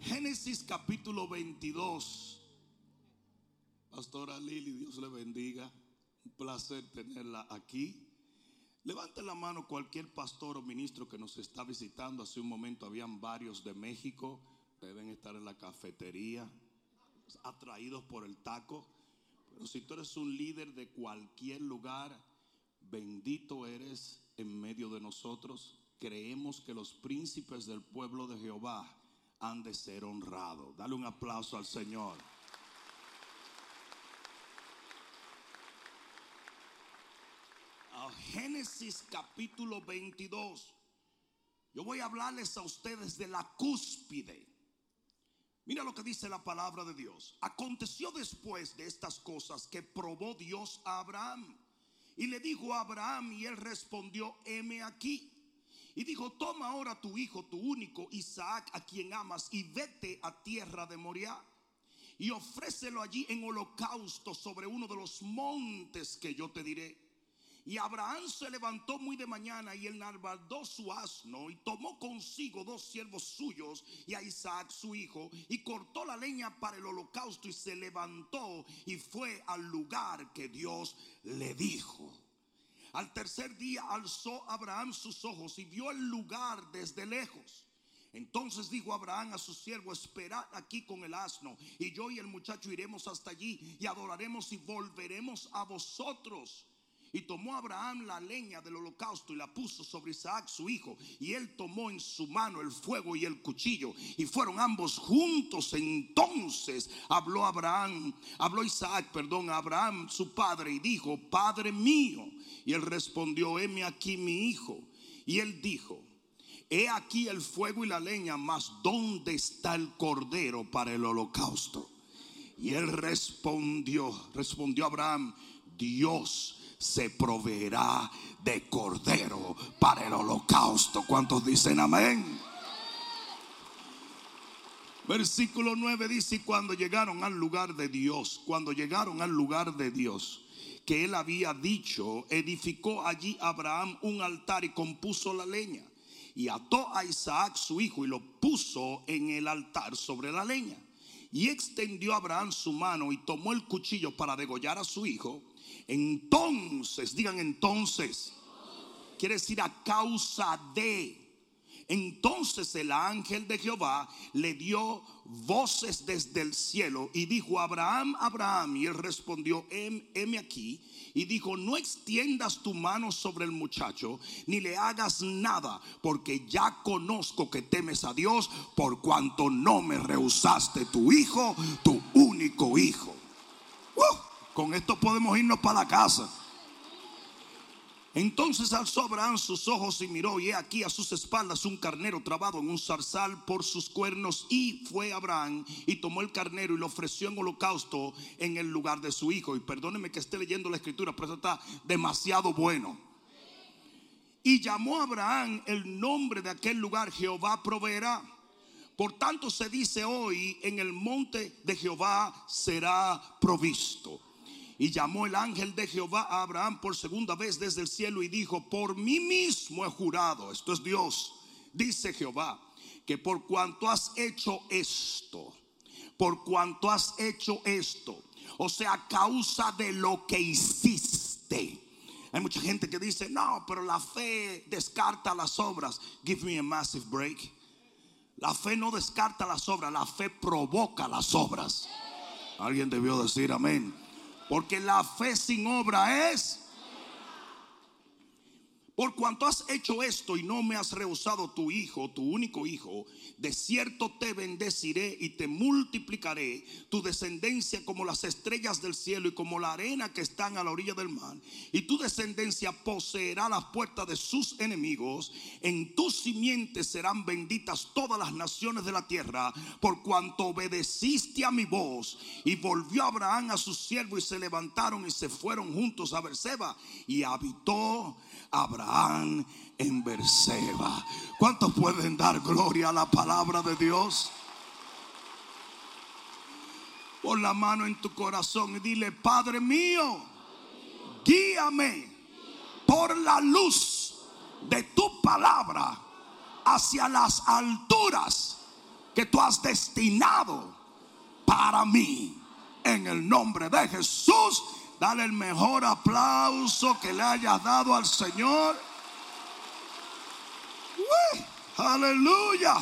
Génesis capítulo 22. Pastora Lili, Dios le bendiga. Un placer tenerla aquí. Levante la mano cualquier pastor o ministro que nos está visitando. Hace un momento habían varios de México. Deben estar en la cafetería, atraídos por el taco. Pero si tú eres un líder de cualquier lugar, bendito eres en medio de nosotros. Creemos que los príncipes del pueblo de Jehová han de ser honrados. Dale un aplauso al Señor. A Génesis capítulo 22. Yo voy a hablarles a ustedes de la cúspide. Mira lo que dice la palabra de Dios. Aconteció después de estas cosas que probó Dios a Abraham. Y le dijo a Abraham y él respondió, heme aquí. Y dijo, toma ahora tu hijo, tu único, Isaac, a quien amas, y vete a tierra de Moriah. Y ofrécelo allí en holocausto sobre uno de los montes que yo te diré. Y Abraham se levantó muy de mañana y enarbaldó su asno y tomó consigo dos siervos suyos y a Isaac su hijo y cortó la leña para el holocausto y se levantó y fue al lugar que Dios le dijo. Al tercer día alzó Abraham sus ojos y vio el lugar desde lejos. Entonces dijo Abraham a su siervo, esperad aquí con el asno, y yo y el muchacho iremos hasta allí y adoraremos y volveremos a vosotros. Y tomó Abraham la leña del holocausto y la puso sobre Isaac su hijo. Y él tomó en su mano el fuego y el cuchillo. Y fueron ambos juntos. Entonces habló Abraham, habló Isaac, perdón, a Abraham su padre y dijo, Padre mío. Y él respondió, heme aquí mi hijo. Y él dijo, he aquí el fuego y la leña, mas ¿dónde está el cordero para el holocausto? Y él respondió, respondió Abraham, Dios se proveerá de cordero para el holocausto. ¿Cuántos dicen amén? Versículo 9 dice, y cuando llegaron al lugar de Dios, cuando llegaron al lugar de Dios, que él había dicho, edificó allí Abraham un altar y compuso la leña. Y ató a Isaac su hijo y lo puso en el altar sobre la leña. Y extendió Abraham su mano y tomó el cuchillo para degollar a su hijo. Entonces, digan entonces, quiere decir a causa de. Entonces el ángel de Jehová le dio voces desde el cielo y dijo, Abraham, Abraham, y él respondió, heme aquí. Y dijo, no extiendas tu mano sobre el muchacho, ni le hagas nada, porque ya conozco que temes a Dios, por cuanto no me rehusaste tu hijo, tu único hijo. ¡Uh! Con esto podemos irnos para la casa. Entonces alzó Abraham sus ojos y miró, y he aquí a sus espaldas un carnero trabado en un zarzal por sus cuernos. Y fue Abraham y tomó el carnero y lo ofreció en holocausto en el lugar de su hijo. Y perdóneme que esté leyendo la escritura, pero esto está demasiado bueno. Y llamó a Abraham el nombre de aquel lugar, Jehová proveerá. Por tanto se dice hoy, en el monte de Jehová será provisto. Y llamó el ángel de Jehová a Abraham por segunda vez desde el cielo y dijo, por mí mismo he jurado, esto es Dios, dice Jehová, que por cuanto has hecho esto, por cuanto has hecho esto, o sea, a causa de lo que hiciste. Hay mucha gente que dice, no, pero la fe descarta las obras. Give me a massive break. La fe no descarta las obras, la fe provoca las obras. Alguien debió decir amén. Porque la fe sin obra es. Por cuanto has hecho esto y no me has rehusado tu hijo, tu único hijo, de cierto te bendeciré y te multiplicaré tu descendencia como las estrellas del cielo y como la arena que están a la orilla del mar. Y tu descendencia poseerá las puertas de sus enemigos. En tu simiente serán benditas todas las naciones de la tierra, por cuanto obedeciste a mi voz. Y volvió Abraham a su siervo y se levantaron y se fueron juntos a Berseba y habitó Abraham en Berseba. ¿Cuántos pueden dar gloria a la palabra de Dios? Pon la mano en tu corazón y dile, Padre mío, guíame por la luz de tu palabra hacia las alturas que tú has destinado para mí. En el nombre de Jesús, dale el mejor aplauso que le hayas dado al Señor. aleluya.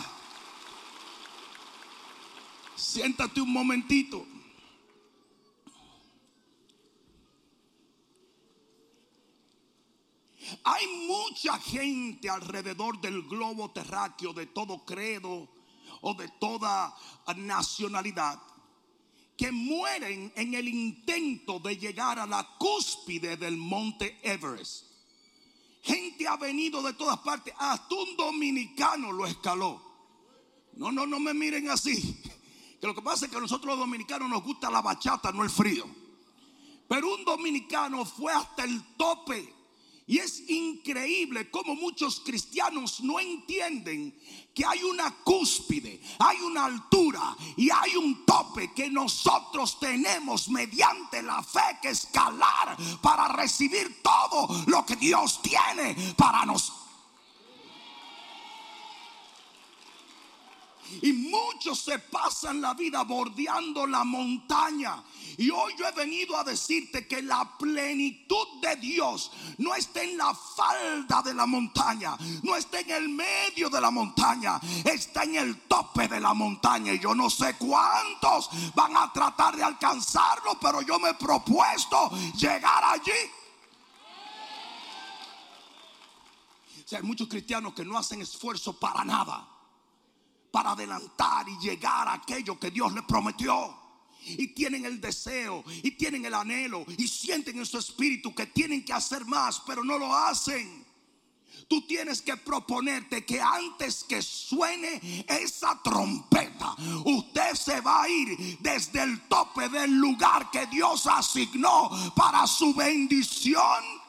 Siéntate un momentito. Hay mucha gente alrededor del globo terráqueo de todo credo o de toda nacionalidad que mueren en el intento de llegar a la cúspide del monte Everest. Gente ha venido de todas partes, hasta un dominicano lo escaló. No, no, no me miren así. Que lo que pasa es que a nosotros los dominicanos nos gusta la bachata, no el frío. Pero un dominicano fue hasta el tope y es increíble cómo muchos cristianos no entienden que hay una cúspide, hay una altura y hay un tope que nosotros tenemos mediante la fe que escalar para recibir todo lo que Dios tiene para nosotros. Y muchos se pasan la vida bordeando la montaña. Y hoy yo he venido a decirte que la plenitud de Dios no está en la falda de la montaña, no está en el medio de la montaña, está en el tope de la montaña. Y yo no sé cuántos van a tratar de alcanzarlo, pero yo me he propuesto llegar allí. O sea, hay muchos cristianos que no hacen esfuerzo para nada para adelantar y llegar a aquello que Dios les prometió. Y tienen el deseo y tienen el anhelo y sienten en su espíritu que tienen que hacer más, pero no lo hacen. Tú tienes que proponerte que antes que suene esa trompeta, usted se va a ir desde el tope del lugar que Dios asignó para su bendición.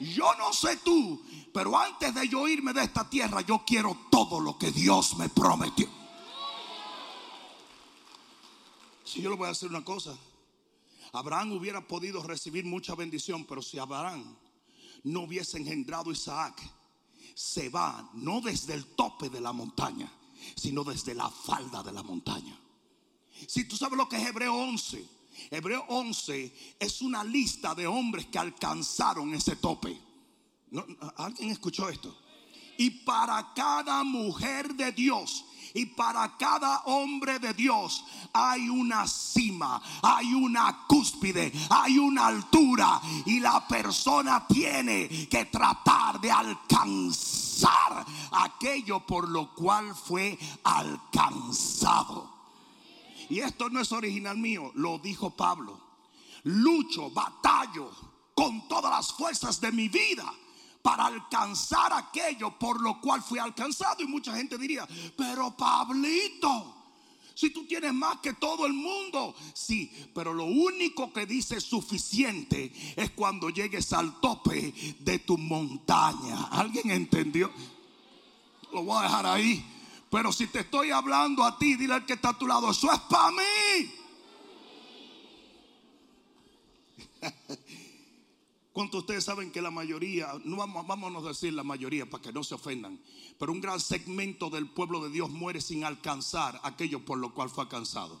Yo no sé tú, pero antes de yo irme de esta tierra, yo quiero todo lo que Dios me prometió. Si yo le voy a decir una cosa, Abraham hubiera podido recibir mucha bendición, pero si Abraham no hubiese engendrado Isaac, se va no desde el tope de la montaña, sino desde la falda de la montaña. Si tú sabes lo que es Hebreo 11, Hebreo 11 es una lista de hombres que alcanzaron ese tope. ¿Alguien escuchó esto? Y para cada mujer de Dios y para cada hombre de Dios hay una cima, hay una cúspide, hay una altura y la persona tiene que tratar de alcanzar aquello por lo cual fue alcanzado. Y esto no es original mío, lo dijo Pablo. Lucho, batallo con todas las fuerzas de mi vida para alcanzar aquello por lo cual fui alcanzado. Y mucha gente diría, pero Pablito, si tú tienes más que todo el mundo, sí, pero lo único que dice suficiente es cuando llegues al tope de tu montaña. ¿Alguien entendió? Lo voy a dejar ahí. Pero si te estoy hablando a ti, dile al que está a tu lado, eso es para mí. ¿Cuántos ustedes saben que la mayoría, no vamos, vámonos a decir la mayoría para que no se ofendan, pero un gran segmento del pueblo de Dios muere sin alcanzar aquello por lo cual fue alcanzado?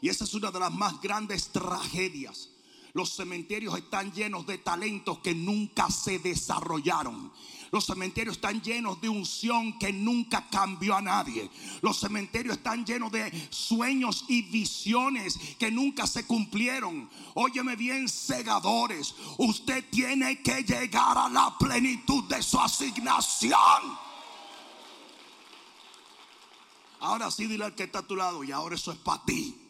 Y esa es una de las más grandes tragedias. Los cementerios están llenos de talentos que nunca se desarrollaron. Los cementerios están llenos de unción que nunca cambió a nadie. Los cementerios están llenos de sueños y visiones que nunca se cumplieron. Óyeme bien, segadores. Usted tiene que llegar a la plenitud de su asignación. Ahora sí, dile al que está a tu lado, y ahora eso es para ti.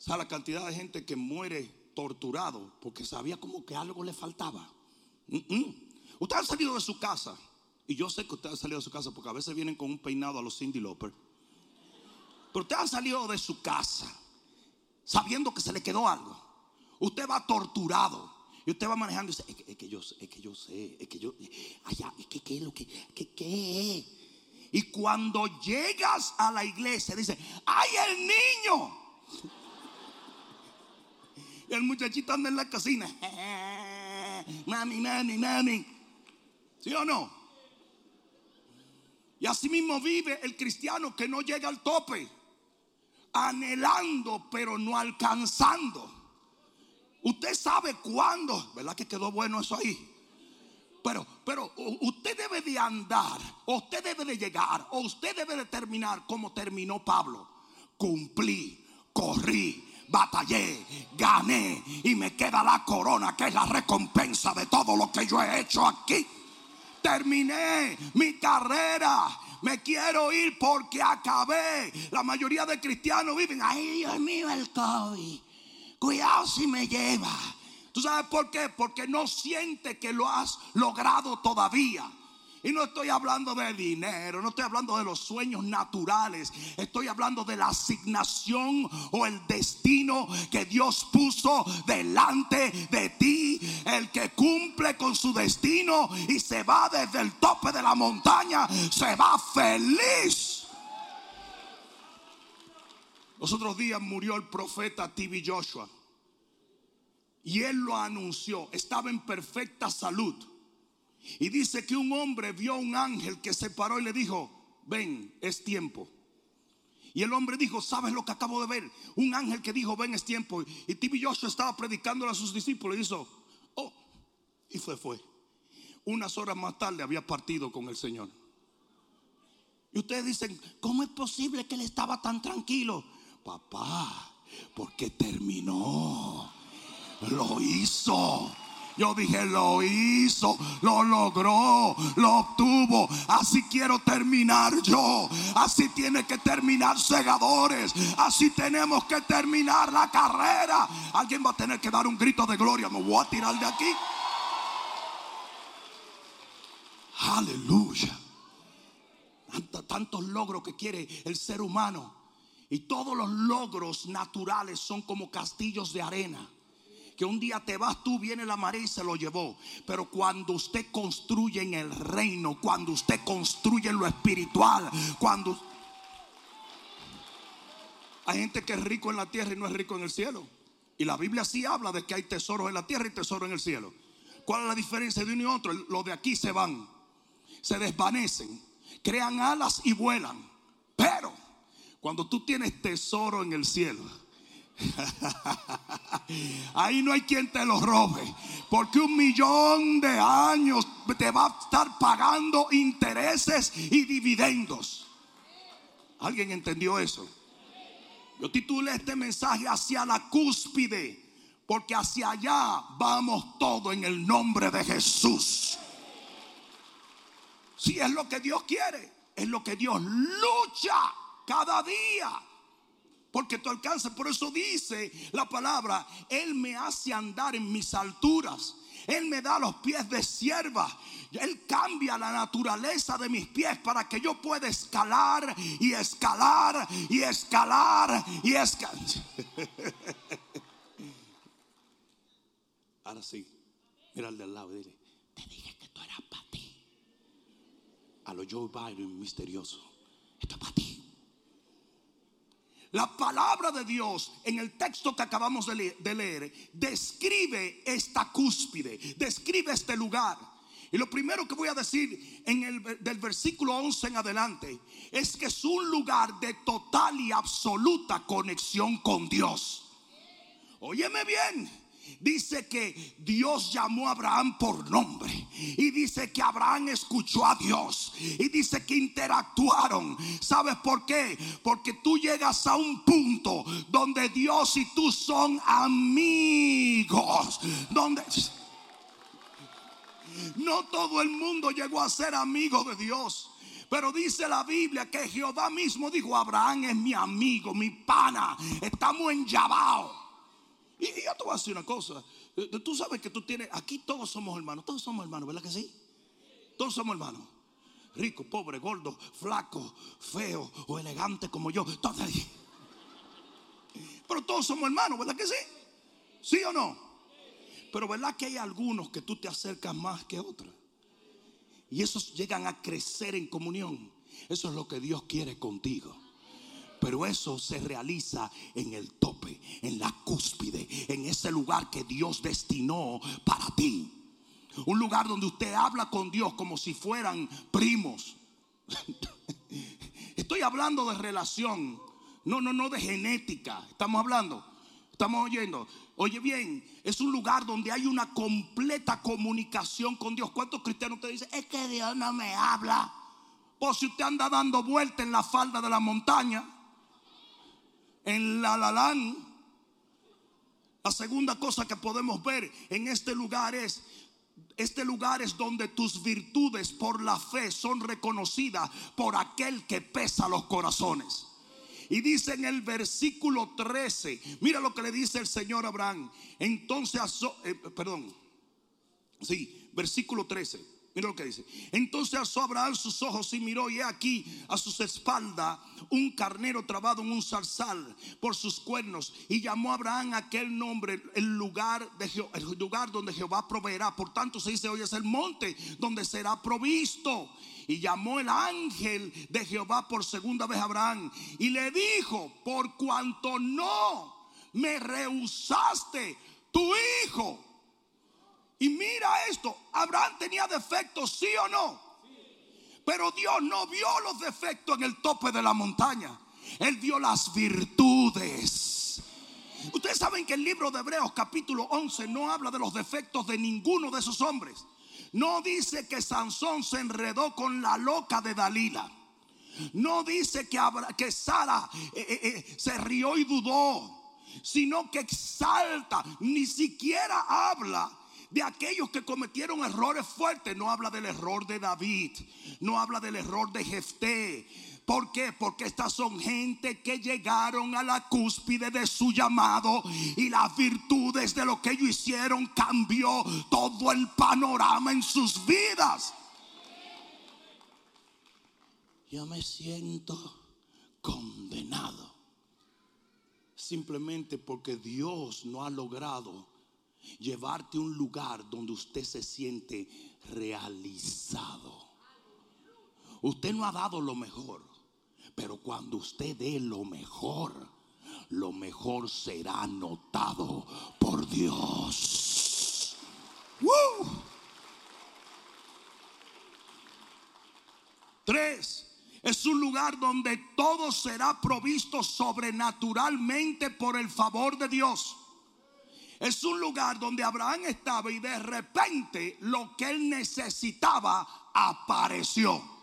¿Sabe la cantidad de gente que muere torturado porque sabía como que algo le faltaba? Usted ha salido de su casa. Y yo sé que usted ha salido de su casa porque a veces vienen con un peinado a los Cindy Lauper. Pero usted ha salido de su casa sabiendo que se le quedó algo. Usted va torturado. Y usted va manejando y dice, es que, yo sé, es que yo sé, es que yo, allá, es qué es lo que, que Y cuando llegas a la iglesia, dice, ¡ay, el niño! El muchachito anda en la cocina mami, mami, mami. ¿Sí o no? Y así mismo vive el cristiano que no llega al tope, anhelando pero no alcanzando. Usted sabe cuándo, ¿verdad que quedó bueno eso ahí? Pero, pero usted debe de andar, o usted debe de llegar, o usted debe de terminar como terminó Pablo. Cumplí, corrí, batallé, gané y me queda la corona que es la recompensa de todo lo que yo he hecho aquí. Terminé mi carrera. Me quiero ir porque acabé. La mayoría de cristianos viven, ay Dios mío, el COVID. Cuidado si me lleva. ¿Tú sabes por qué? Porque no siente que lo has logrado todavía. Y no estoy hablando de dinero, no estoy hablando de los sueños naturales, estoy hablando de la asignación o el destino que Dios puso delante de ti. El que cumple con su destino y se va desde el tope de la montaña, se va feliz. Los otros días murió el profeta Tibi Joshua. Y él lo anunció. Estaba en perfecta salud. Y dice que un hombre vio a un ángel que se paró y le dijo, ven, es tiempo. Y el hombre dijo, ¿sabes lo que acabo de ver? Un ángel que dijo, ven, es tiempo. Y Tibi Joshua estaba predicando a sus discípulos y dijo, oh, y fue, fue. Unas horas más tarde había partido con el Señor. Y ustedes dicen, ¿cómo es posible que él estaba tan tranquilo? Papá, porque terminó. Lo hizo. Yo dije, lo hizo, lo logró, lo obtuvo. Así quiero terminar yo. Así tiene que terminar segadores. Así tenemos que terminar la carrera. Alguien va a tener que dar un grito de gloria. Me voy a tirar de aquí. Aleluya. Tantos logros que quiere el ser humano. Y todos los logros naturales son como castillos de arena que un día te vas tú, viene la marea y se lo llevó. Pero cuando usted construye en el reino, cuando usted construye en lo espiritual, cuando... Hay gente que es rico en la tierra y no es rico en el cielo. Y la Biblia sí habla de que hay tesoros en la tierra y tesoros en el cielo. ¿Cuál es la diferencia de uno y otro? Los de aquí se van, se desvanecen, crean alas y vuelan. Pero cuando tú tienes tesoro en el cielo, Ahí no hay quien te lo robe. Porque un millón de años te va a estar pagando intereses y dividendos. ¿Alguien entendió eso? Yo titulé este mensaje hacia la cúspide. Porque hacia allá vamos todo en el nombre de Jesús. Si es lo que Dios quiere, es lo que Dios lucha cada día porque tú alcanzas. Por eso dice la palabra, Él me hace andar en mis alturas. Él me da los pies de sierva. Él cambia la naturaleza de mis pies para que yo pueda escalar y escalar y escalar y escalar. Ahora sí, mira al del lado dile, te dije que esto era para ti. A lo Joe Biden misterioso. Esto es para ti. La palabra de Dios en el texto que acabamos de leer, describe esta cúspide, describe este lugar. Y lo primero que voy a decir en el del versículo 11 en adelante es que es un lugar de total y absoluta conexión con Dios. Óyeme bien, dice que Dios llamó a Abraham por nombre. Y dice que Abraham escuchó a Dios. Y dice que interactuaron. ¿Sabes por qué? Porque tú llegas a un punto donde Dios y tú son amigos. Donde... No todo el mundo llegó a ser amigo de Dios. Pero dice la Biblia que Jehová mismo dijo, Abraham es mi amigo, mi pana. Estamos en. Y yo te voy a decir una cosa. Eh, tú sabes que tú tienes, aquí todos somos hermanos, todos somos hermanos, ¿verdad que sí? Todos somos hermanos. Rico, pobre, gordo, flaco, feo o elegante como yo. Todos. Pero todos somos hermanos, ¿verdad que sí? ¿Sí o no? Pero ¿verdad que hay algunos que tú te acercas más que otros? Y esos llegan a crecer en comunión. Eso es lo que Dios quiere contigo. Pero eso se realiza en el tope, en la cúspide, en ese lugar que Dios destinó para ti. Un lugar donde usted habla con Dios como si fueran primos. Estoy hablando de relación. No, no, no de genética. Estamos hablando. Estamos oyendo. Oye bien, es un lugar donde hay una completa comunicación con Dios. ¿Cuántos cristianos te dicen? Es que Dios no me habla. Pues si usted anda dando vuelta en la falda de la montaña, en la lalán, la segunda cosa que podemos ver en este lugar es este lugar es donde tus virtudes por la fe son reconocidas por aquel que pesa los corazones. Y dice en el versículo 13, mira lo que le dice el Señor Abraham. Entonces, eh, perdón, sí, versículo 13. Mira lo que dice. Entonces alzó Abraham sus ojos y miró y aquí a sus espaldas un carnero trabado en un zarzal por sus cuernos y llamó Abraham aquel nombre el lugar de el lugar donde Jehová proveerá. Por tanto se dice hoy es el monte donde será provisto. Y llamó el ángel de Jehová por segunda vez a Abraham y le dijo, por cuanto no me rehusaste tu hijo y mira esto, Abraham tenía defectos, sí o no. Pero Dios no vio los defectos en el tope de la montaña. Él vio las virtudes. Ustedes saben que el libro de Hebreos capítulo 11 no habla de los defectos de ninguno de esos hombres. No dice que Sansón se enredó con la loca de Dalila. No dice que, que Sara eh, eh, eh, se rió y dudó. Sino que exalta, ni siquiera habla de aquellos que cometieron errores fuertes. No habla del error de David, no habla del error de Jefté. ¿Por qué? Porque estas son gente que llegaron a la cúspide de su llamado y las virtudes de lo que ellos hicieron cambió todo el panorama en sus vidas. Yo me siento condenado simplemente porque Dios no ha logrado llevarte a un lugar donde usted se siente realizado. Usted no ha dado lo mejor, pero cuando usted dé lo mejor, lo mejor será notado por Dios. Tres, es un lugar donde todo será provisto sobrenaturalmente por el favor de Dios. Es un lugar donde Abraham estaba y de repente lo que él necesitaba apareció.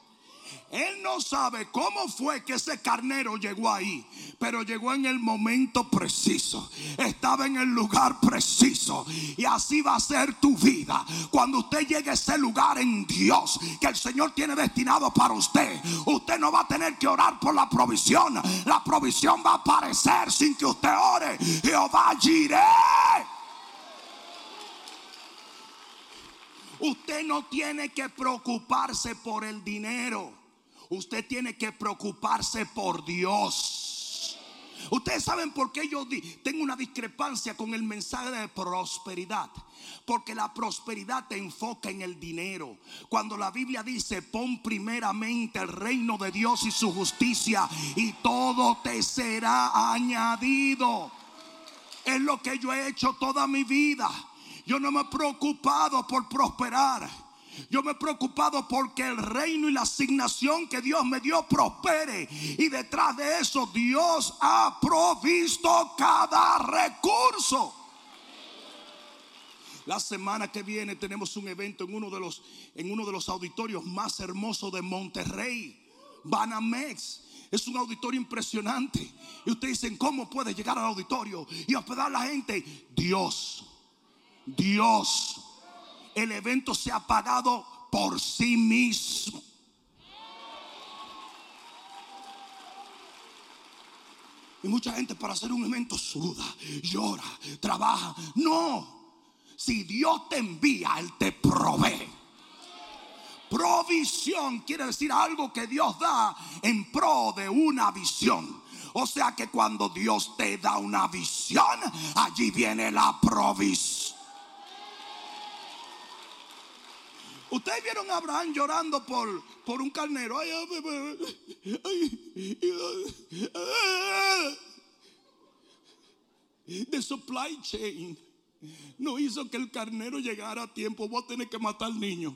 Él no sabe cómo fue que ese carnero llegó ahí, pero llegó en el momento preciso. Estaba en el lugar preciso. Y así va a ser tu vida. Cuando usted llegue a ese lugar en Dios que el Señor tiene destinado para usted, usted no va a tener que orar por la provisión. La provisión va a aparecer sin que usted ore. Jehová iré. Usted no tiene que preocuparse por el dinero. Usted tiene que preocuparse por Dios. Ustedes saben por qué yo tengo una discrepancia con el mensaje de prosperidad. Porque la prosperidad te enfoca en el dinero. Cuando la Biblia dice, pon primeramente el reino de Dios y su justicia y todo te será añadido. Es lo que yo he hecho toda mi vida. Yo no me he preocupado por prosperar. Yo me he preocupado porque el reino y la asignación que Dios me dio prospere. Y detrás de eso Dios ha provisto cada recurso. La semana que viene tenemos un evento en uno de los, en uno de los auditorios más hermosos de Monterrey, Banamex. Es un auditorio impresionante. Y ustedes dicen, ¿cómo puede llegar al auditorio y hospedar a la gente? Dios Dios. El evento se ha pagado por sí mismo. Y mucha gente para hacer un evento suda, llora, trabaja. No. Si Dios te envía, Él te provee. Provisión quiere decir algo que Dios da en pro de una visión. O sea que cuando Dios te da una visión, allí viene la provisión. Ustedes vieron a Abraham llorando por, por un carnero. The supply chain no hizo que el carnero llegara a tiempo. Vos tenés que matar al niño.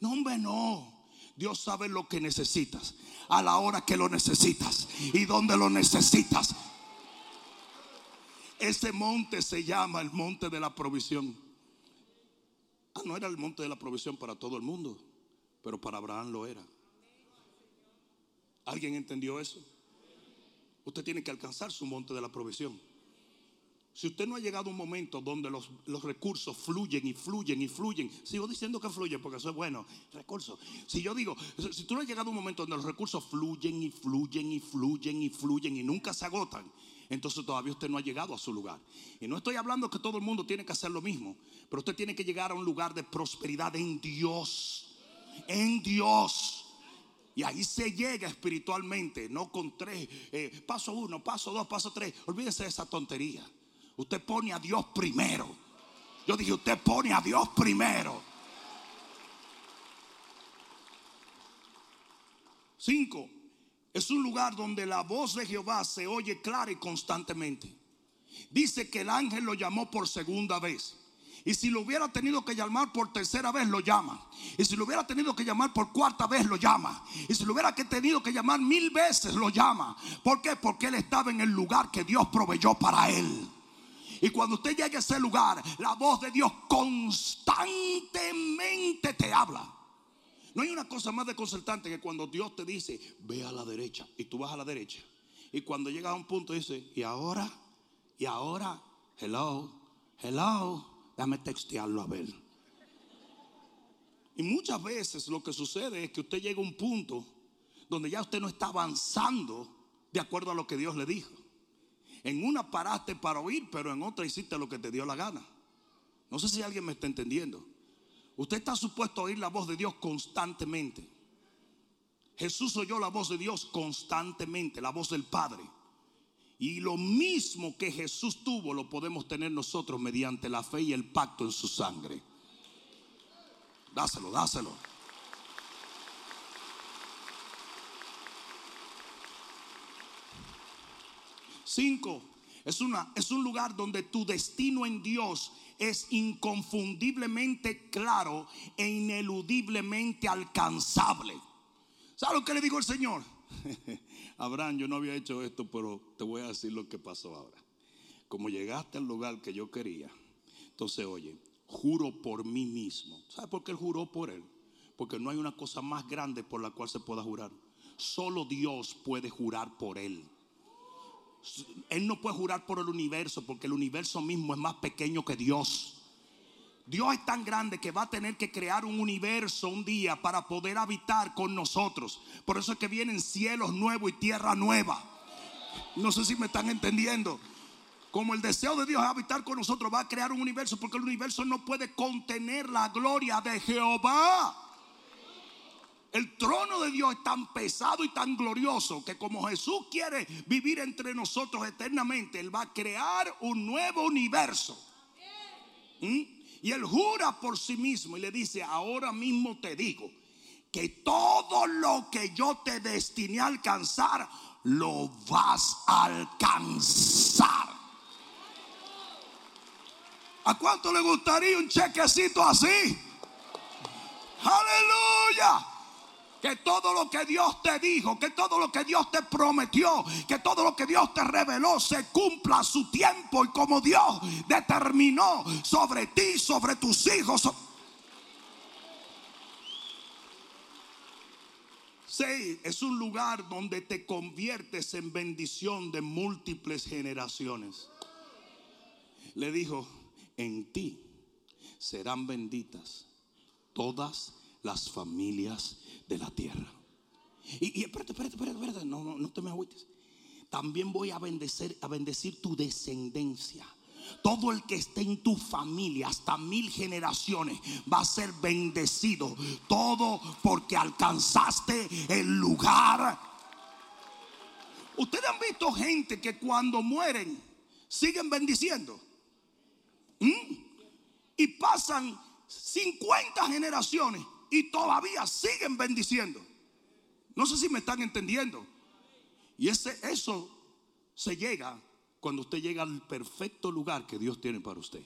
No, hombre, no. Dios sabe lo que necesitas, a la hora que lo necesitas y donde lo necesitas. Ese monte se llama el monte de la provisión. Ah, no era el monte de la provisión para todo el mundo, pero para Abraham lo era. ¿Alguien entendió eso? Usted tiene que alcanzar su monte de la provisión. Si usted no ha llegado a un momento donde los, recursos fluyen y fluyen y fluyen, sigo diciendo que fluyen porque eso es bueno, recursos. Si yo digo, si tú no has llegado a un momento donde los recursos fluyen y fluyen y fluyen y fluyen y nunca se agotan, entonces todavía usted no ha llegado a su lugar. Y no estoy hablando que todo el mundo tiene que hacer lo mismo, pero usted tiene que llegar a un lugar de prosperidad en Dios. En Dios. Y ahí se llega espiritualmente, no con tres, eh, paso uno, paso dos, paso tres. Olvídese de esa tontería. Usted pone a Dios primero. Yo dije, usted pone a Dios primero. Cinco, es un lugar donde la voz de Jehová se oye clara y constantemente. Dice que el ángel lo llamó por segunda vez. Y si lo hubiera tenido que llamar por tercera vez, lo llama. Y si lo hubiera tenido que llamar por cuarta vez, lo llama. Y si lo hubiera tenido que llamar mil veces, lo llama. ¿Por qué? Porque él estaba en el lugar que Dios proveyó para él. Y cuando usted llegue a ese lugar, la voz de Dios constantemente te habla. No hay una cosa más desconcertante que cuando Dios te dice, ve a la derecha, y tú vas a la derecha. Y cuando llegas a un punto dice, y ahora, y ahora, hello, hello, dame textearlo a ver. Y muchas veces lo que sucede es que usted llega a un punto donde ya usted no está avanzando de acuerdo a lo que Dios le dijo. En una paraste para oír, pero en otra hiciste lo que te dio la gana. No sé si alguien me está entendiendo. Usted está supuesto a oír la voz de Dios constantemente. Jesús oyó la voz de Dios constantemente, la voz del Padre. Y lo mismo que Jesús tuvo lo podemos tener nosotros mediante la fe y el pacto en su sangre. Dáselo, dáselo. Cinco, es, una, es un lugar donde tu destino en Dios es inconfundiblemente claro e ineludiblemente alcanzable. ¿Sabe lo que le dijo el Señor? Abraham, yo no había hecho esto, pero te voy a decir lo que pasó ahora. Como llegaste al lugar que yo quería, entonces oye, juro por mí mismo. ¿Sabe por qué él juró por él? Porque no hay una cosa más grande por la cual se pueda jurar. Solo Dios puede jurar por él. Él no puede jurar por el universo porque el universo mismo es más pequeño que Dios. Dios es tan grande que va a tener que crear un universo un día para poder habitar con nosotros. Por eso es que vienen cielos nuevos y tierra nueva. No sé si me están entendiendo. Como el deseo de Dios es habitar con nosotros, va a crear un universo porque el universo no puede contener la gloria de Jehová. El trono de Dios es tan pesado y tan glorioso que como Jesús quiere vivir entre nosotros eternamente, Él va a crear un nuevo universo. ¿Mm? Y Él jura por sí mismo y le dice, ahora mismo te digo que todo lo que yo te destiné a alcanzar, lo vas a alcanzar. ¿A cuánto le gustaría un chequecito así? Aleluya que todo lo que Dios te dijo, que todo lo que Dios te prometió, que todo lo que Dios te reveló se cumpla a su tiempo y como Dios determinó sobre ti, sobre tus hijos. Seis, es un lugar donde te conviertes en bendición de múltiples generaciones. Le dijo, en ti serán benditas todas las familias de la tierra. Y, espérate, espérate, espérate, espérate, no, no, no te me agüites. También voy a bendecir, a bendecir tu descendencia. Todo el que esté en tu familia, hasta mil generaciones, va a ser bendecido. Todo porque alcanzaste el lugar. Ustedes han visto gente que cuando mueren siguen bendiciendo. ¿Mm? Y pasan 50 generaciones y todavía siguen bendiciendo. No sé si me están entendiendo. Y ese, eso se llega cuando usted llega al perfecto lugar que Dios tiene para usted.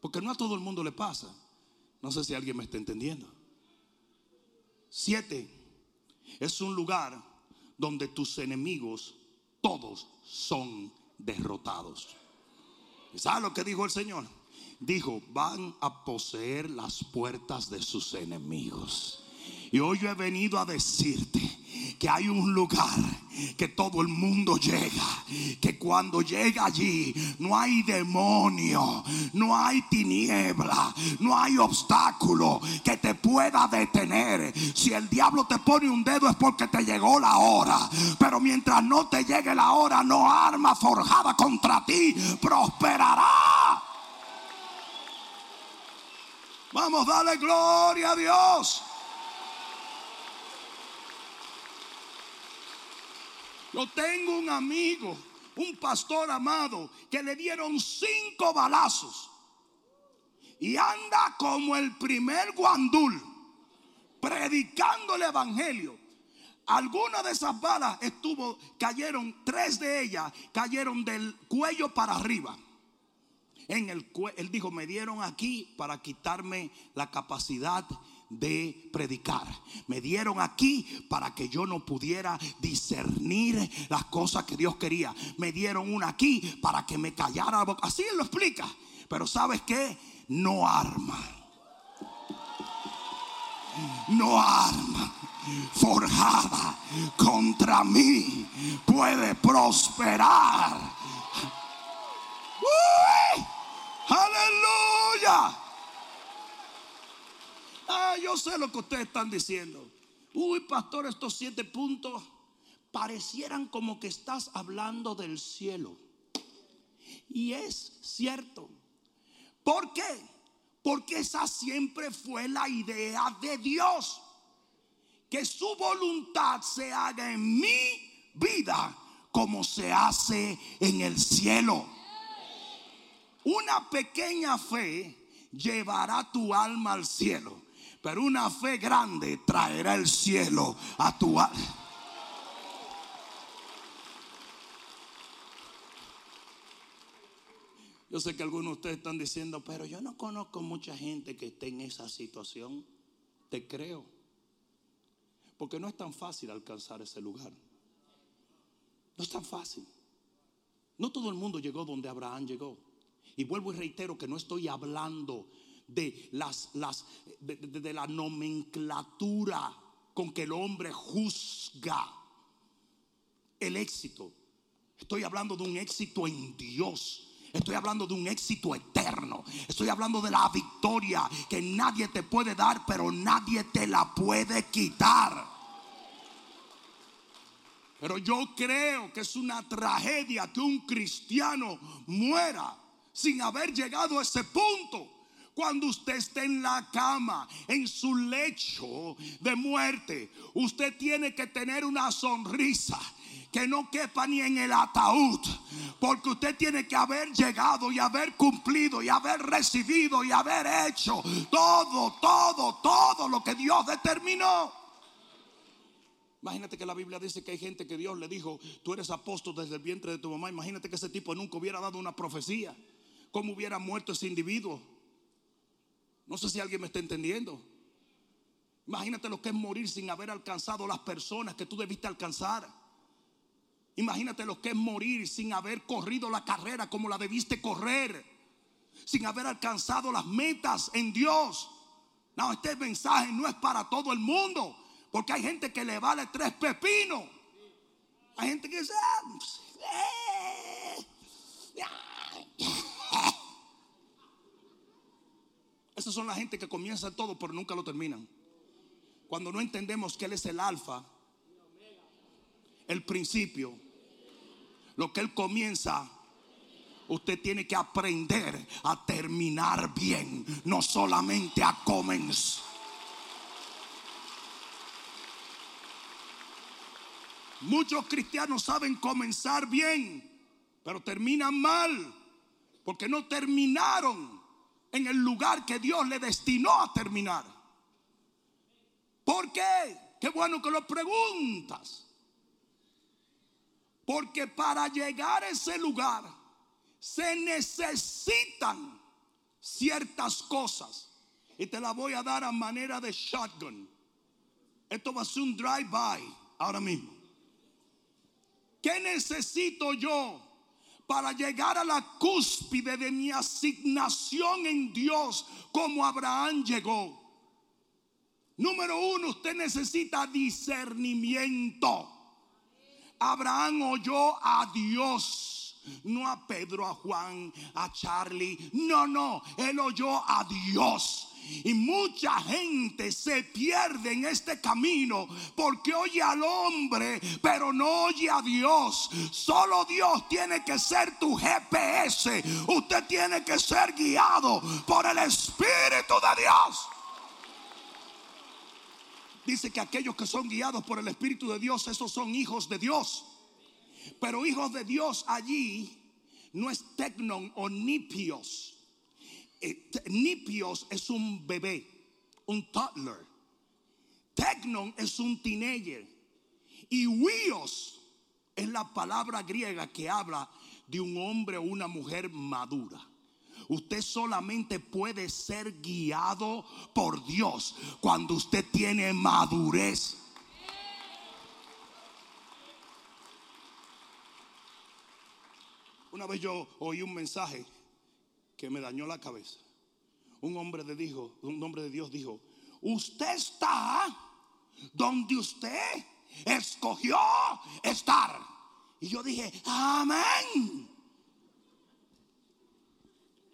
Porque no a todo el mundo le pasa. No sé si alguien me está entendiendo. Siete, es un lugar donde tus enemigos todos son derrotados. ¿Sabes lo que dijo el Señor? Dijo, van a poseer las puertas de sus enemigos. Y hoy yo he venido a decirte que hay un lugar que todo el mundo llega, que cuando llega allí no hay demonio, no hay tiniebla, no hay obstáculo que te pueda detener. Si el diablo te pone un dedo es porque te llegó la hora, pero mientras no te llegue la hora, no arma forjada contra ti prosperará. Vamos, dale gloria a Dios. Yo tengo un amigo, un pastor amado, que le dieron cinco balazos. Y anda como el primer guandul, predicando el evangelio. Algunas de esas balas estuvo, cayeron, tres de ellas cayeron del cuello para arriba. El, él dijo, me dieron aquí para quitarme la capacidad de predicar. Me dieron aquí para que yo no pudiera discernir las cosas que Dios quería. Me dieron una aquí para que me callara la boca. Así él lo explica. Pero ¿sabes qué? No arma. No arma forjada contra mí puede prosperar. Aleluya. Ah, yo sé lo que ustedes están diciendo. Uy, pastor, estos siete puntos parecieran como que estás hablando del cielo. Y es cierto. ¿Por qué? Porque esa siempre fue la idea de Dios. Que su voluntad se haga en mi vida como se hace en el cielo. Una pequeña fe llevará tu alma al cielo. Pero una fe grande traerá el cielo a tu alma. Yo sé que algunos de ustedes están diciendo, pero yo no conozco mucha gente que esté en esa situación. Te creo. Porque no es tan fácil alcanzar ese lugar. No es tan fácil. No todo el mundo llegó donde Abraham llegó. Y vuelvo y reitero que no estoy hablando de, las, las, de, la nomenclatura con que el hombre juzga el éxito. Estoy hablando de un éxito en Dios. Estoy hablando de un éxito eterno. Estoy hablando de la victoria que nadie te puede dar, pero nadie te la puede quitar. Pero yo creo que es una tragedia que un cristiano muera sin haber llegado a ese punto cuando usted esté en la cama, en su lecho de muerte, usted tiene que tener una sonrisa que no quepa ni en el ataúd. Porque usted tiene que haber llegado y haber cumplido y haber recibido y haber hecho todo, todo, todo lo que Dios determinó. Imagínate que la Biblia dice que hay gente que Dios le dijo, tú eres apóstol desde el vientre de tu mamá. Imagínate que ese tipo nunca hubiera dado una profecía. ¿Cómo hubiera muerto ese individuo? No sé si alguien me está entendiendo. Imagínate lo que es morir sin haber alcanzado las personas que tú debiste alcanzar. Imagínate lo que es morir sin haber corrido la carrera como la debiste correr. Sin haber alcanzado las metas en Dios. No, este mensaje no es para todo el mundo. Porque hay gente que le vale tres pepinos. Hay gente que dice, ah, pues, eh, Esas son la gente que comienza todo pero nunca lo terminan. Cuando no entendemos que Él es el alfa, el principio, lo que Él comienza, usted tiene que aprender a terminar bien, no solamente a comenzar. Muchos cristianos saben comenzar bien, pero terminan mal, porque no terminaron en el lugar que Dios le destinó a terminar. ¿Por qué? Qué bueno que lo preguntas. Porque para llegar a ese lugar se necesitan ciertas cosas. Y te la voy a dar a manera de shotgun. Esto va a ser un drive-by ahora mismo. ¿Qué necesito yo para llegar a la cúspide de mi asignación en Dios como Abraham llegó? Número uno, usted necesita discernimiento. Abraham oyó a Dios, no a Pedro, a Juan, a Charlie. No, no, él oyó a Dios. Y mucha gente se pierde en este camino porque oye al hombre, pero no oye a Dios. Solo Dios tiene que ser tu GPS. Usted tiene que ser guiado por el Espíritu de Dios. Dice que aquellos que son guiados por el Espíritu de Dios, esos son hijos de Dios. Pero hijos de Dios allí no es tecnon o nipios. Eh, nipios es un bebé, un toddler. Tecnon es un teenager. Y huios es la palabra griega que habla de un hombre o una mujer madura. Usted solamente puede ser guiado por Dios cuando usted tiene madurez. Una vez yo oí un mensaje que me dañó la cabeza. Un hombre de dijo, un hombre de Dios dijo, "Usted está donde usted escogió estar." Y yo dije, "Amén."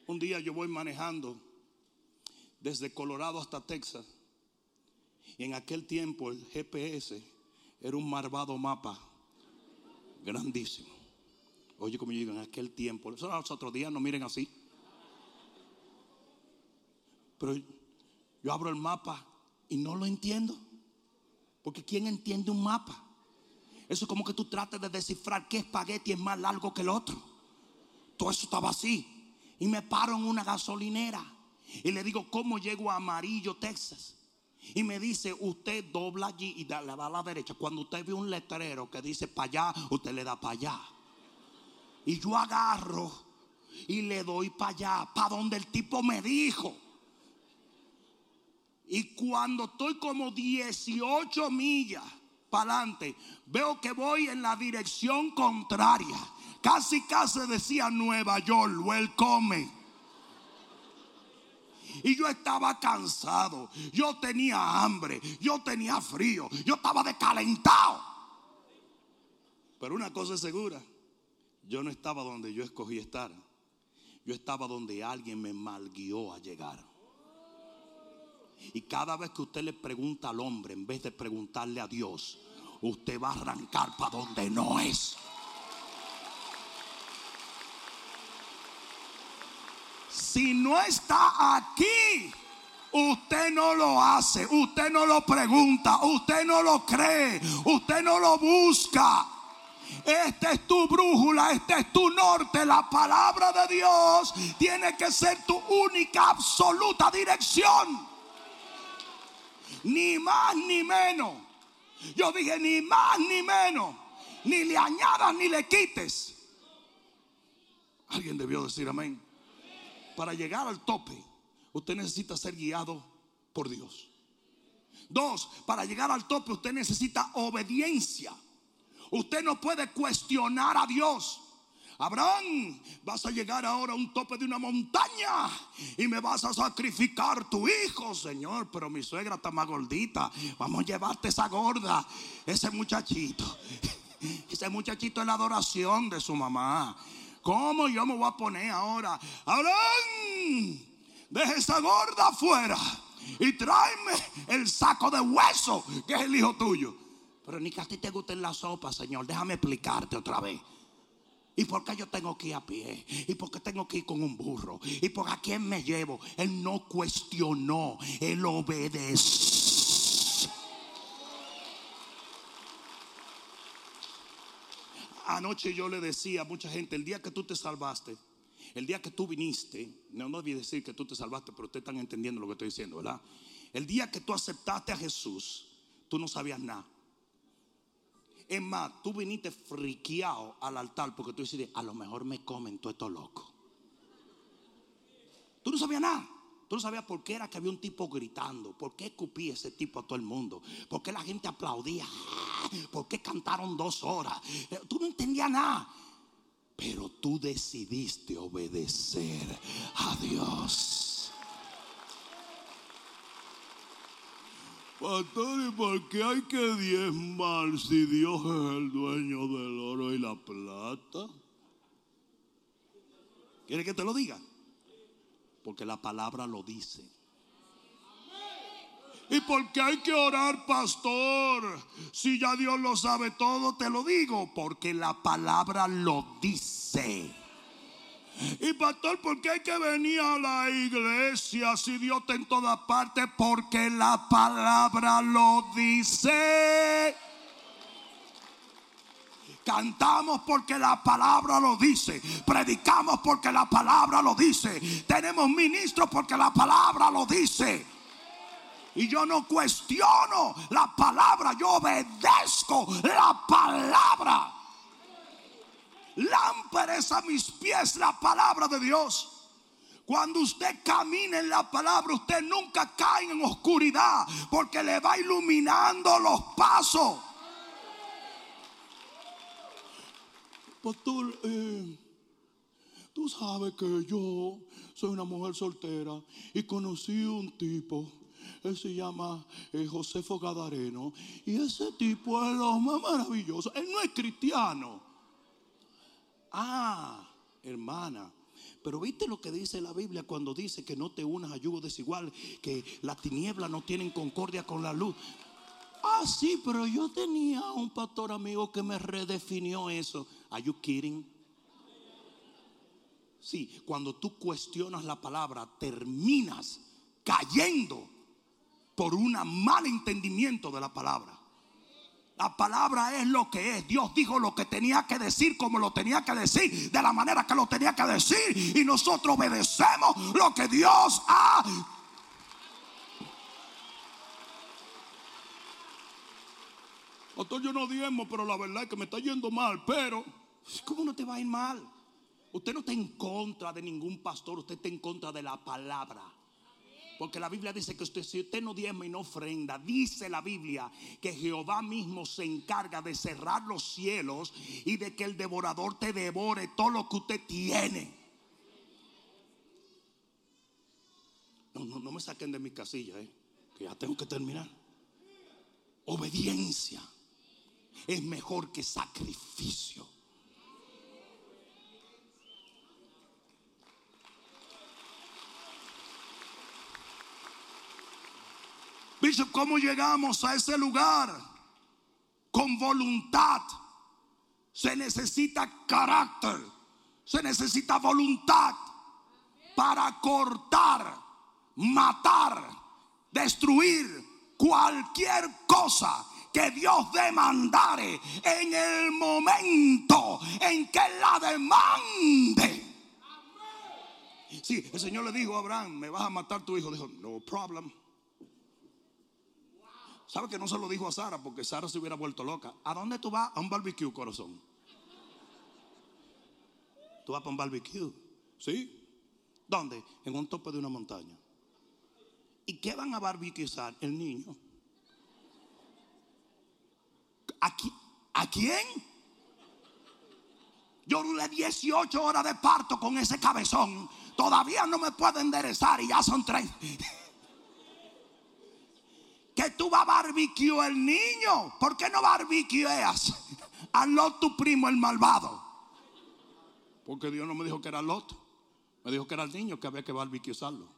Un día yo voy manejando desde Colorado hasta Texas. Y en aquel tiempo el GPS era un marvado mapa grandísimo. Oye, como yo digo, en aquel tiempo. los otros días no miren así. Pero yo abro el mapa y no lo entiendo. Porque ¿quién entiende un mapa? Eso es como que tú trates de descifrar qué espagueti es más largo que el otro. Todo eso estaba así y me paro en una gasolinera y le digo, ¿cómo llego a Amarillo, Texas? Y me dice, usted dobla allí y le va a la derecha. Cuando usted ve un letrero que dice para allá, usted le da para allá. Y yo agarro y le doy para allá, para donde el tipo me dijo. Y cuando estoy como 18 millas para adelante, veo que voy en la dirección contraria. Casi casi decía Nueva York, welcome. Y yo estaba cansado, yo tenía hambre, yo tenía frío, yo estaba descalentado. Pero una cosa es segura, yo no estaba donde yo escogí estar. Yo estaba donde alguien me malguió a llegar. Y cada vez que usted le pregunta al hombre, en vez de preguntarle a Dios, usted va a arrancar para donde no es. Si no está aquí, usted no lo hace, usted no lo pregunta, usted no lo cree, usted no lo busca. Esta es tu brújula, este es tu norte. La palabra de Dios tiene que ser tu única, absoluta dirección. Ni más ni menos. Yo dije ni más ni menos. Ni le añadas ni le quites. Alguien debió decir amén para llegar al tope, usted necesita ser guiado por Dios. Dos, para llegar al tope usted necesita obediencia. Usted no puede cuestionar a Dios. Abraham, vas a llegar ahora a un tope de una montaña y me vas a sacrificar tu hijo, Señor. Pero mi suegra está más gordita. Vamos a llevarte esa gorda, ese muchachito. Ese muchachito es la adoración de su mamá. ¿Cómo yo me voy a poner ahora? Abraham, deja esa gorda afuera y tráeme el saco de hueso que es el hijo tuyo. Pero ni que a ti te guste la sopa, Señor. Déjame explicarte otra vez. ¿Y por qué yo tengo que ir a pie? ¿Y por qué tengo que ir con un burro? ¿Y por a quién me llevo? Él no cuestionó, él obedeció. Anoche yo le decía a mucha gente, el día que tú te salvaste, el día que tú viniste, no, no decir que tú te salvaste, pero ustedes están entendiendo lo que estoy diciendo, ¿verdad? El día que tú aceptaste a Jesús, tú no sabías nada. Es más, tú viniste friqueado al altar porque tú dices, a lo mejor me comen todo esto loco. Tú no sabías nada. Tú no sabías por qué era que había un tipo gritando, por qué escupía ese tipo a todo el mundo, por qué la gente aplaudía, por qué cantaron dos horas. Eh, tú no entendías nada. Pero tú decidiste obedecer a Dios. Pastor, ¿y por qué hay que diezmar si Dios es el dueño del oro y la plata? ¿Quiere que te lo diga? Porque la palabra lo dice. ¿Y por qué hay que orar, pastor? Si ya Dios lo sabe todo, te lo digo. Porque la palabra lo dice. Y pastor, ¿por qué hay que venir a la iglesia si Dios está en todas partes? Porque la palabra lo dice. Cantamos porque la palabra lo dice. Predicamos porque la palabra lo dice. Tenemos ministros porque la palabra lo dice. Y yo no cuestiono la palabra, yo obedezco la palabra. Lámparas a mis pies la palabra de Dios. Cuando usted camina en la palabra, usted nunca cae en oscuridad porque le va iluminando los pasos. Pastor, eh, tú sabes que yo soy una mujer soltera y conocí un tipo. Él se llama eh, Josefo Gadareno. Y ese tipo es lo más maravilloso. Él no es cristiano. Ah, hermana. Pero viste lo que dice la Biblia cuando dice que no te unas a yugo desigual, que las tinieblas no tienen concordia con la luz. Ah, sí, pero yo tenía un pastor amigo que me redefinió eso. Are you kidding? Sí, cuando tú cuestionas la palabra, terminas cayendo por un mal entendimiento de la palabra. La palabra es lo que es. Dios dijo lo que tenía que decir como lo tenía que decir, de la manera que lo tenía que decir. Y nosotros obedecemos lo que Dios ha Doctor, yo no diezmo, pero la verdad es que me está yendo mal. Pero, ¿cómo no te va a ir mal? Usted no está en contra de ningún pastor, usted está en contra de la palabra. Porque la Biblia dice que usted, si usted no diezma y no ofrenda, dice la Biblia que Jehová mismo se encarga de cerrar los cielos y de que el devorador te devore todo lo que usted tiene. No, no, no me saquen de mi casilla, eh, que ya tengo que terminar. Obediencia es mejor que sacrificio. Bishop, ¿cómo llegamos a ese lugar? Con voluntad. Se necesita carácter. Se necesita voluntad para cortar, matar, destruir cualquier cosa que Dios demandare en el momento en que la demande. Sí, el Señor le dijo a Abraham, me vas a matar tu hijo. Dijo, no problem. ¿Sabe que no se lo dijo a Sara? Porque Sara se hubiera vuelto loca. ¿A dónde tú vas? A un barbecue, corazón. Tú vas para un barbecue. ¿Sí? ¿Dónde? En un tope de una montaña. ¿Y qué van a barbecuear? El niño. ¿A, quién? Yo duré 18 horas de parto con ese cabezón. Todavía no me puedo enderezar y ya son tres. Que tú vas a barbecue el niño. ¿Por qué no barbecueas a Lot tu primo el malvado? Porque Dios no me dijo que era Lot. Me dijo que era el niño que había que barbecuearlo.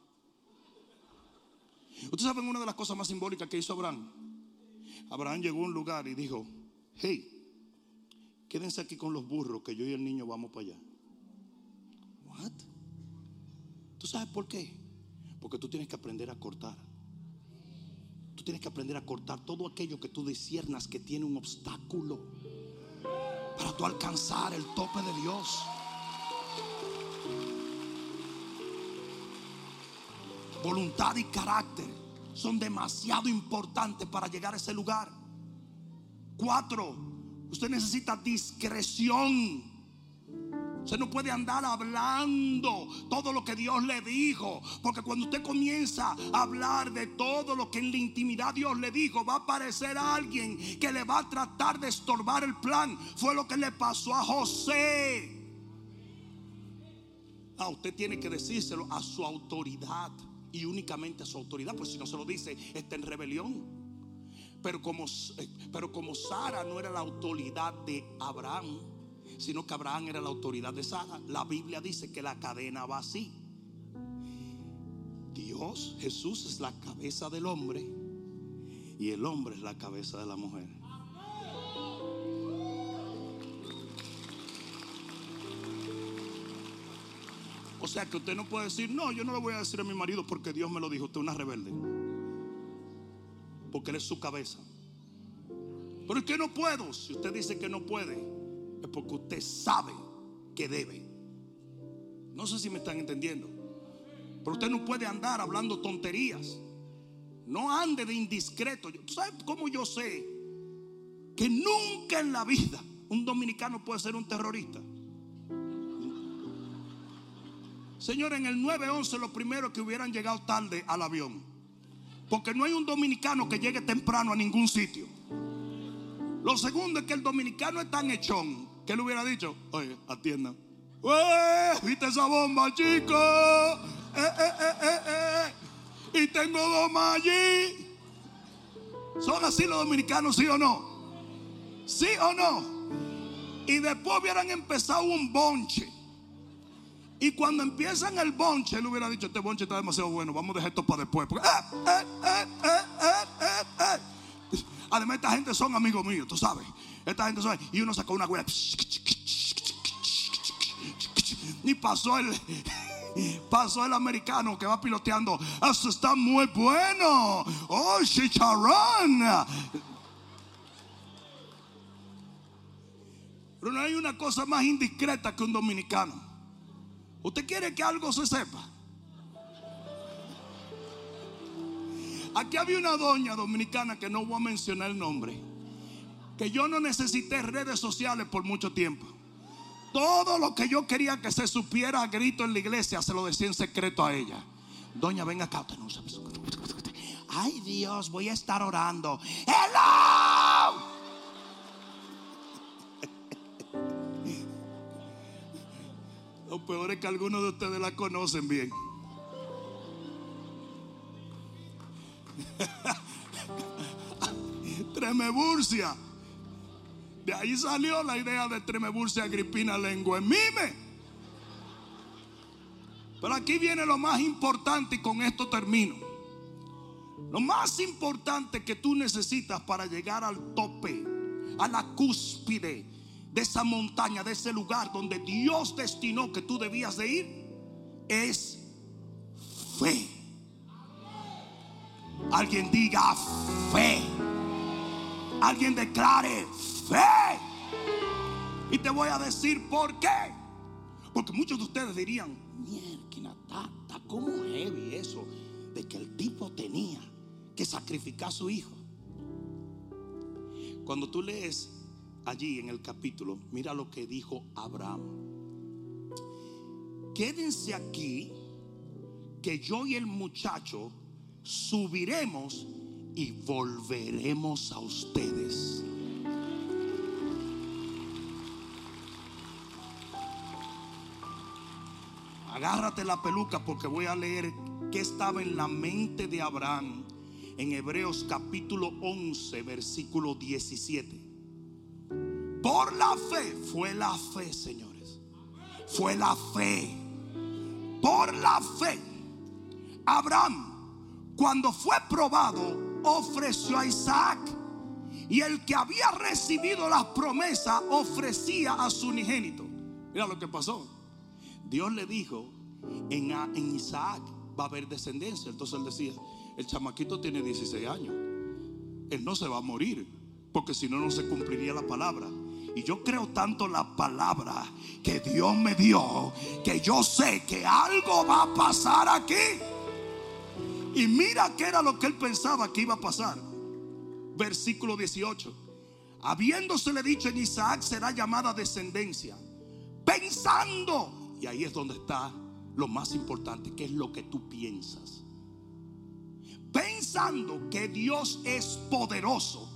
Ustedes saben una de las cosas más simbólicas que hizo Abraham. Abraham llegó a un lugar y dijo, hey, quédense aquí con los burros que yo y el niño vamos para allá. What? ¿Tú sabes por qué? Porque tú tienes que aprender a cortar. Tú tienes que aprender a cortar todo aquello que tú disiernas que tiene un obstáculo para tú alcanzar el tope de Dios. Voluntad y carácter son demasiado importantes para llegar a ese lugar. Cuatro, usted necesita discreción. Usted no puede andar hablando todo lo que Dios le dijo. Porque cuando usted comienza a hablar de todo lo que en la intimidad Dios le dijo, va a aparecer alguien que le va a tratar de estorbar el plan. Fue lo que le pasó a José. Ah, usted tiene que decírselo a su autoridad y únicamente a su autoridad, pues si no se lo dice, está en rebelión. Pero como, eh, pero como Sara no era la autoridad de Abraham, sino que Abraham era la autoridad de Sara. La Biblia dice que la cadena va así. Dios, Jesús es la cabeza del hombre y el hombre es la cabeza de la mujer. O sea que usted no puede decir, no, yo no le voy a decir a mi marido porque Dios me lo dijo, usted es una rebelde. Porque él es su cabeza. Pero es que no puedo. Si usted dice que no puede, es porque usted sabe que debe. No sé si me están entendiendo. Pero usted no puede andar hablando tonterías. No ande de indiscreto. ¿Tú sabes cómo yo sé que nunca en la vida un dominicano puede ser un terrorista? Señor, en el 911 los primeros que hubieran llegado tarde al avión. Porque no hay un dominicano que llegue temprano a ningún sitio. Lo segundo es que el dominicano es tan echón que él hubiera dicho, oye, atiendan. ¿Viste esa bomba, chico? Eh, eh, eh, y tengo dos más allí. ¿Son así los dominicanos, sí o no? ¿Sí o no? Y después hubieran empezado un bonche. Y cuando empiezan el bonche, él hubiera dicho, este bonche está demasiado bueno, vamos a dejar esto para después. Además, esta gente son amigos míos, tú sabes. Esta gente son. Y uno sacó una huella. Y pasó el. Pasó el americano que va piloteando. Eso está muy bueno. Oh, chicharrón. Pero no hay una cosa más indiscreta que un dominicano. ¿Usted quiere que algo se sepa? Aquí había una doña dominicana que no voy a mencionar el nombre. Que yo no necesité redes sociales por mucho tiempo. Todo lo que yo quería que se supiera a grito en la iglesia se lo decía en secreto a ella. Doña, venga acá. Ay Dios, voy a estar orando. Hello. Lo peor es que algunos de ustedes la conocen bien. Tremeburcia. De ahí salió la idea de Tremeburcia Agripina Lengua en mime. Pero aquí viene lo más importante y con esto termino. Lo más importante que tú necesitas para llegar al tope, a la cúspide de esa montaña, de ese lugar donde Dios destinó que tú debías de ir, es fe. Alguien diga fe. Alguien declare Y te voy a decir por qué. Porque muchos de ustedes dirían, mierda, está, como heavy eso de que el tipo tenía que sacrificar a su hijo. Cuando tú lees allí en el capítulo, mira lo que dijo Abraham. Quédense aquí, que yo y el muchacho subiremos y volveremos a ustedes. Agárrate la peluca porque voy a leer qué estaba en la mente de Abraham en Hebreos capítulo 11, versículo 17. Por la fe, fue la fe, señores. Fue la fe. Por la fe. Abraham, cuando fue probado, ofreció a Isaac. Y el que había recibido las promesas ofrecía a su unigénito. Mira lo que pasó. Dios le dijo, en, Isaac va a haber descendencia. Entonces él decía, el chamaquito tiene 16 años. Él no se va a morir, porque si no, no se cumpliría la palabra. Y yo creo tanto la palabra que Dios me dio, que yo sé que algo va a pasar aquí. Y mira que era lo que él pensaba que iba a pasar. Versículo 18. Habiéndosele dicho en Isaac será llamada descendencia. pensando. Y ahí es donde está lo más importante, que es lo que tú piensas. Pensando que Dios es poderoso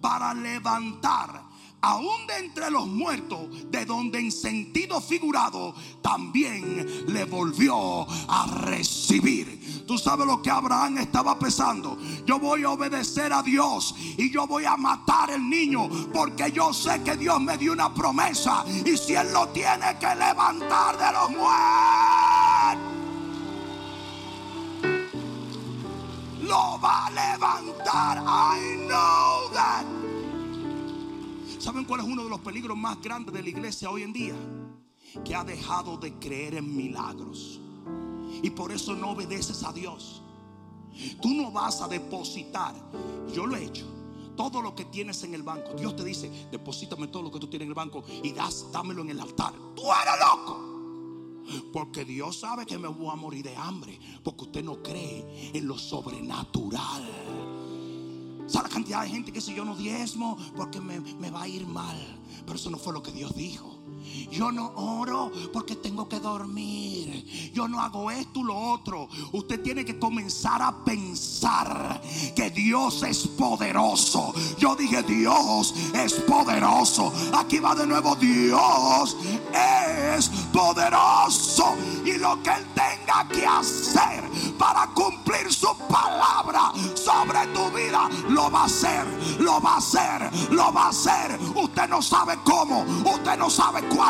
para levantar aún de entre los muertos, de donde en sentido figurado también le volvió a recibir. Tú sabes lo que Abraham estaba pensando. Yo voy a obedecer a Dios y yo voy a matar el niño porque yo sé que Dios me dio una promesa y si Él lo tiene que levantar de los muertos. Lo va ¿Saben cuál es uno de los peligros más grandes de la iglesia hoy en día? Que ha dejado de creer en milagros. Y por eso no obedeces a Dios. Tú no vas a depositar. Yo lo he hecho. Todo lo que tienes en el banco. Dios te dice, deposítame todo lo que tú tienes en el banco y das, dámelo en el altar. Tú eres loco. Porque Dios sabe que me voy a morir de hambre. Porque usted no cree en lo sobrenatural. ¿Sabe la cantidad de gente que si yo no diezmo porque me, me va a ir mal? Pero eso no fue lo que Dios dijo. Yo no oro porque tengo que dormir. Yo no hago esto y lo otro. Usted tiene que comenzar a pensar que Dios es poderoso. Yo dije Dios es poderoso. Aquí va de nuevo Dios es poderoso. Y lo que Él tenga que hacer para cumplir su palabra sobre tu vida, lo va a hacer, lo va a hacer, lo va a hacer. Usted no sabe cómo, usted no sabe cuándo,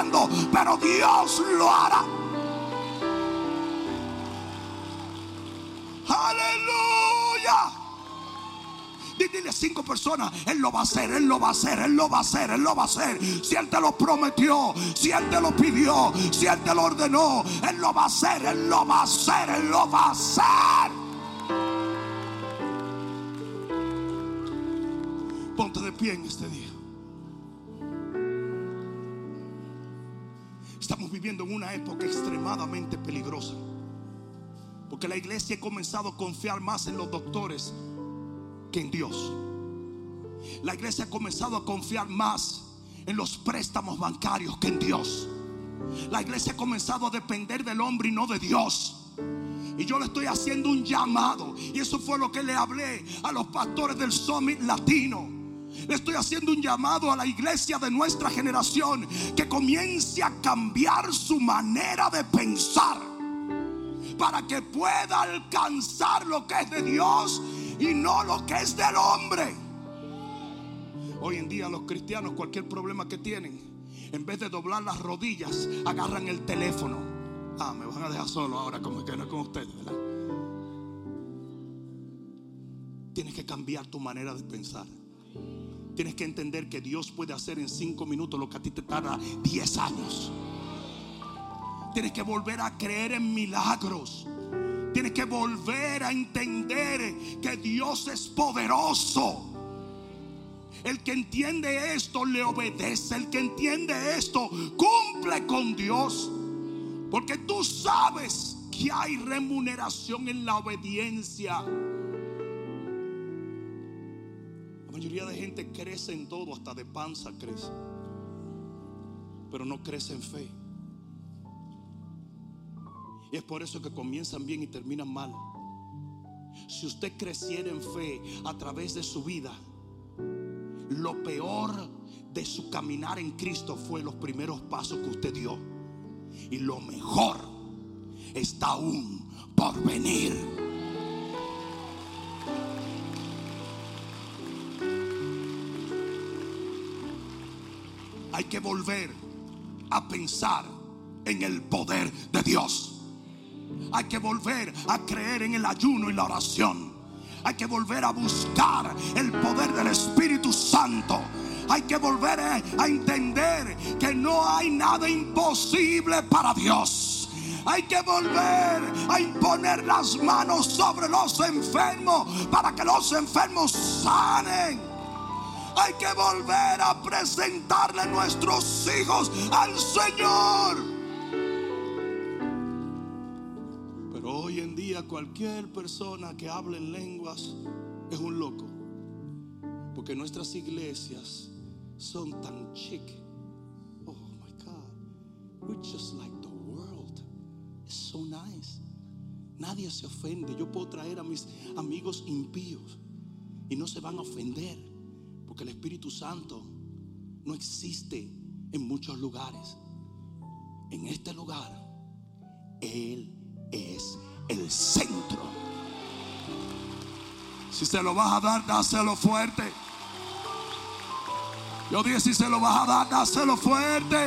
pero Dios lo hará. Aleluya. Dile a cinco personas, Él lo va a hacer, Él lo va a hacer, Él lo va a hacer, Él lo va a hacer. Si Él te lo prometió, si Él te lo pidió, si Él te lo ordenó, Él lo va a hacer, Él lo va a hacer, Él lo va a hacer. Ponte de pie en este día. Estamos viviendo en una época extremadamente peligrosa. Porque la iglesia ha comenzado a confiar más en los doctores que en Dios. La iglesia ha comenzado a confiar más en los préstamos bancarios que en Dios. La iglesia ha comenzado a depender del hombre y no de Dios. Y yo le estoy haciendo un llamado. Y eso fue lo que le hablé a los pastores del Summit Latino. Le estoy haciendo un llamado a la iglesia de nuestra generación que comience a cambiar su manera de pensar para que pueda alcanzar lo que es de Dios y no lo que es del hombre. Hoy en día los cristianos cualquier problema que tienen, en vez de doblar las rodillas, agarran el teléfono. Ah, me van a dejar solo ahora como que no con ustedes, ¿verdad? Tienes que cambiar tu manera de pensar. Tienes que entender que Dios puede hacer en cinco minutos lo que a ti te tarda diez años. Tienes que volver a creer en milagros. Tienes que volver a entender que Dios es poderoso. El que entiende esto le obedece. El que entiende esto cumple con Dios. Porque tú sabes que hay remuneración en la obediencia. Gente crece en todo, hasta de panza crece. Pero no crece en fe. Y es por eso que comienzan bien y terminan mal. Si usted creciera en fe a través de su vida, lo peor de su caminar en Cristo fue los primeros pasos que usted dio. Y lo mejor está aún por venir. Hay que volver a pensar en el poder de Dios. Hay que volver a creer en el ayuno y la oración. Hay que volver a buscar el poder del Espíritu Santo. Hay que volver a entender que no hay nada imposible para Dios. Hay que volver a imponer las manos sobre los enfermos para que los enfermos sanen. Hay que volver a presentarle nuestros hijos al Señor. hoy en día cualquier persona que hable en lenguas es un loco. Porque nuestras iglesias son tan chic. Oh my God. We're just like the world. It's so nice. Nadie se ofende. Yo puedo traer a mis amigos impíos y no se van a ofender porque el Espíritu Santo no existe en muchos lugares. En este lugar, Él es el centro. Si se lo vas a dar, dáselo fuerte. Yo dije, si se lo vas a dar, dáselo fuerte.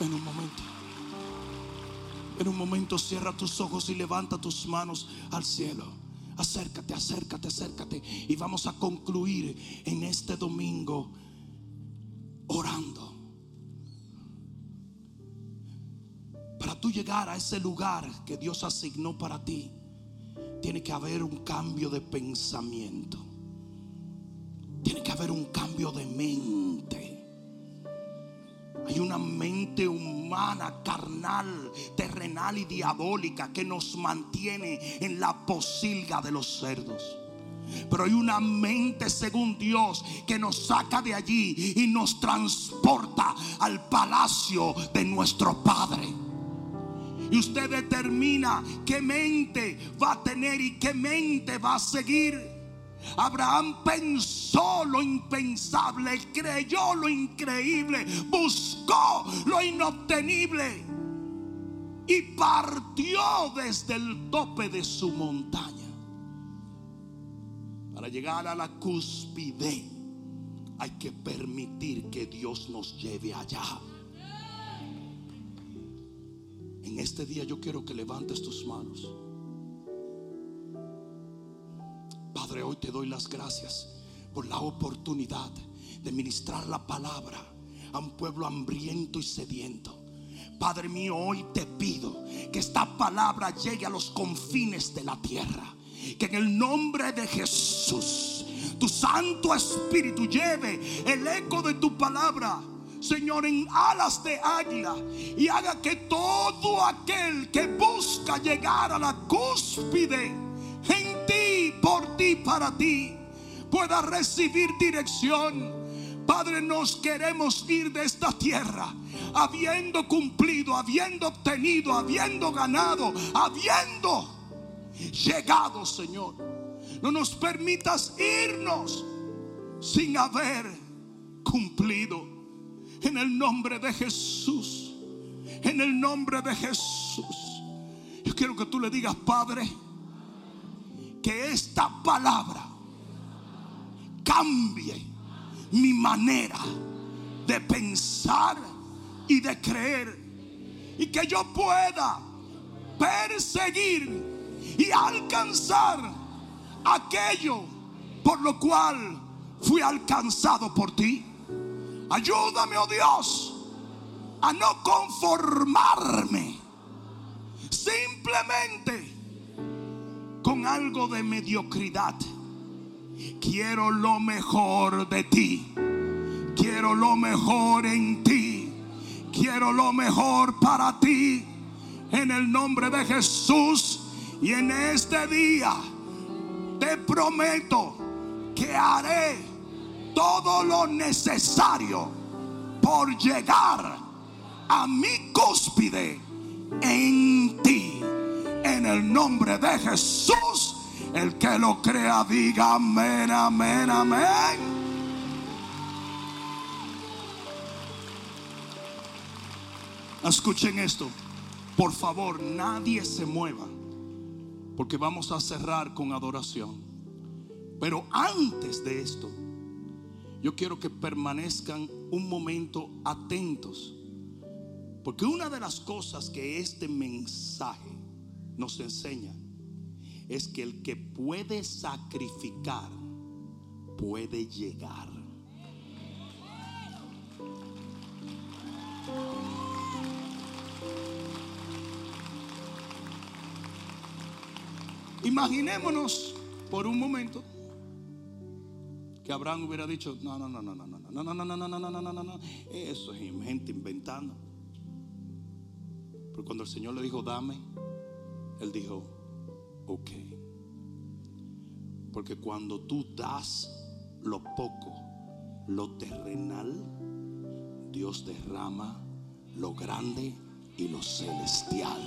En un momento. En un momento cierra tus ojos y levanta tus manos al cielo. Acércate, acércate, acércate. Y vamos a concluir en este domingo orando. Para tú llegar a ese lugar que Dios asignó para ti, tiene que haber un cambio de pensamiento. Tiene que haber un cambio de mente. Hay una mente humana, carnal, terrenal y diabólica que nos mantiene en la posilga de los cerdos. Pero hay una mente según Dios que nos saca de allí y nos transporta al palacio de nuestro Padre. Y usted determina qué mente va a tener y qué mente va a seguir. Abraham pensó lo impensable, creyó lo increíble, buscó lo inobtenible y partió desde el tope de su montaña para llegar a la cúspide. Hay que permitir que Dios nos lleve allá. En este día yo quiero que levantes tus manos. Hoy te doy las gracias por la oportunidad de ministrar la palabra a un pueblo hambriento y sediento. Padre mío, hoy te pido que esta palabra llegue a los confines de la tierra. Que en el nombre de Jesús, tu Santo Espíritu lleve el eco de tu palabra. Señor, en alas de águila y haga que todo aquel que busca llegar a la cúspide ti, para ti, pueda recibir dirección. Padre, nos queremos ir de esta tierra habiendo cumplido, habiendo obtenido, habiendo ganado, habiendo llegado, Señor. No nos permitas irnos sin haber cumplido. En el nombre de Jesús. En el nombre de Jesús. Yo quiero que tú le digas, Padre, que esta palabra cambie mi manera de pensar y de creer. Y que yo pueda perseguir y alcanzar aquello por lo cual fui alcanzado por ti. Ayúdame, oh Dios, a no conformarme simplemente algo de mediocridad. Quiero lo mejor de ti. Quiero lo mejor en ti. Quiero lo mejor para ti. En el nombre de Jesús. Y en este día te prometo que haré todo lo necesario por llegar a mi cúspide en ti. En el nombre de Jesús, el que lo crea diga amén, amén, amén. Escuchen esto. Por favor, nadie se mueva. Porque vamos a cerrar con adoración. Pero antes de esto, yo quiero que permanezcan un momento atentos. Porque una de las cosas que este mensaje nos enseña es que el que puede sacrificar puede llegar. Imaginémonos por un momento que Abraham hubiera dicho, no, no, no, no, no, no, no, no, no, no, no, no, no, no, no, no, eso es gente inventando. Pero cuando el Señor le dijo, dame, él dijo, ok. Porque cuando tú das lo poco, lo terrenal, Dios derrama lo grande y lo celestial